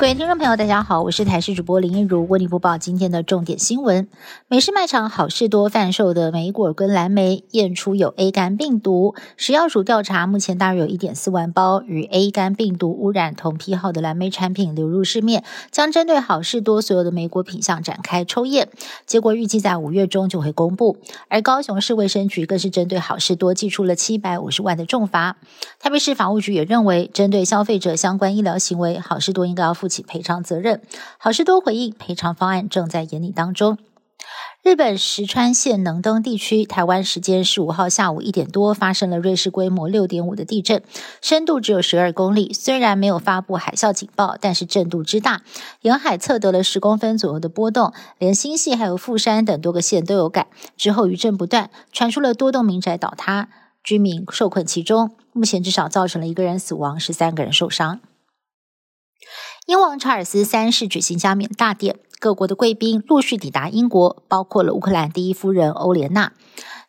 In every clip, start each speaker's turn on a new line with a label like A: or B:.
A: 各位听众朋友，大家好，我是台视主播林一如，为您播报今天的重点新闻。美式卖场好事多贩售的莓果跟蓝莓验出有 A 肝病毒，食药署调查，目前大约有一点四万包与 A 肝病毒污染同批号的蓝莓产品流入市面，将针对好事多所有的莓果品项展开抽验，结果预计在五月中就会公布。而高雄市卫生局更是针对好事多寄出了七百五十万的重罚。台北市法务局也认为，针对消费者相关医疗行为，好事多应该要负。起赔偿责任，好事多回应赔偿方案正在研拟当中。日本石川县能登地区，台湾时间十五号下午一点多发生了瑞士规模六点五的地震，深度只有十二公里。虽然没有发布海啸警报，但是震度之大，沿海测得了十公分左右的波动，连新系还有富山等多个县都有感。之后余震不断，传出了多栋民宅倒塌，居民受困其中。目前至少造成了一个人死亡，十三个人受伤。英王查尔斯三世举行加冕大典，各国的贵宾陆续抵达英国，包括了乌克兰第一夫人欧莲娜。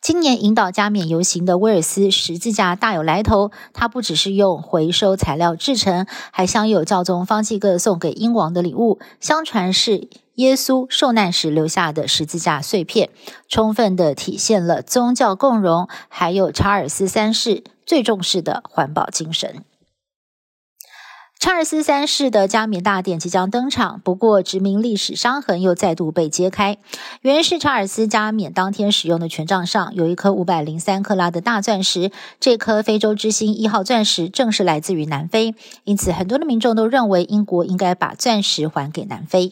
A: 今年引导加冕游行的威尔斯十字架大有来头，它不只是用回收材料制成，还镶有教宗方济各送给英王的礼物，相传是耶稣受难时留下的十字架碎片，充分的体现了宗教共荣，还有查尔斯三世最重视的环保精神。查尔斯三世的加冕大典即将登场，不过殖民历史伤痕又再度被揭开。原是查尔斯加冕当天使用的权杖上有一颗五百零三克拉的大钻石，这颗非洲之星一号钻石正是来自于南非，因此很多的民众都认为英国应该把钻石还给南非。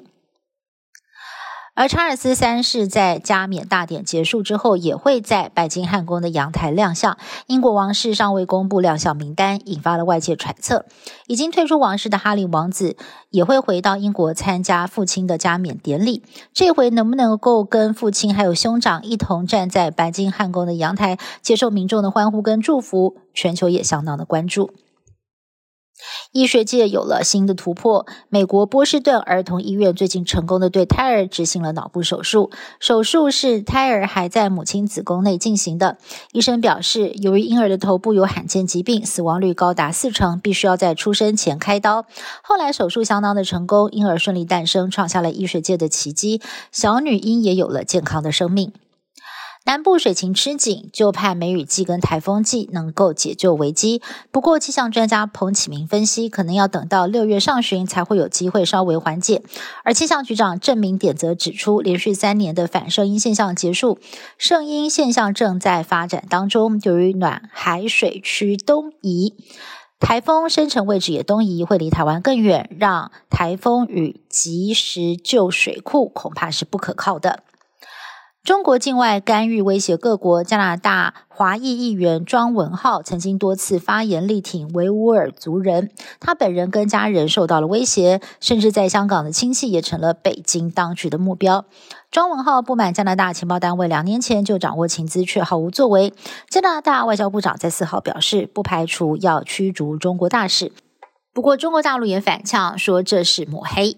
A: 而查尔斯三世在加冕大典结束之后，也会在白金汉宫的阳台亮相。英国王室尚未公布亮相名单，引发了外界揣测。已经退出王室的哈利王子也会回到英国参加父亲的加冕典礼。这回能不能够跟父亲还有兄长一同站在白金汉宫的阳台，接受民众的欢呼跟祝福？全球也相当的关注。医学界有了新的突破。美国波士顿儿童医院最近成功的对胎儿执行了脑部手术，手术是胎儿还在母亲子宫内进行的。医生表示，由于婴儿的头部有罕见疾病，死亡率高达四成，必须要在出生前开刀。后来手术相当的成功，婴儿顺利诞生，创下了医学界的奇迹。小女婴也有了健康的生命。南部水情吃紧，就盼梅雨季跟台风季能够解救危机。不过，气象专家彭启明分析，可能要等到六月上旬才会有机会稍微缓解。而气象局长郑明典则指出，连续三年的反圣音现象结束，圣音现象正在发展当中。由于暖海水区东移，台风生成位置也东移，会离台湾更远，让台风雨及时救水库恐怕是不可靠的。中国境外干预威胁各国。加拿大华裔议员庄文浩曾经多次发言力挺维吾尔族人，他本人跟家人受到了威胁，甚至在香港的亲戚也成了北京当局的目标。庄文浩不满加拿大情报单位两年前就掌握情资，却毫无作为。加拿大外交部长在四号表示，不排除要驱逐中国大使。不过，中国大陆也反呛说这是抹黑。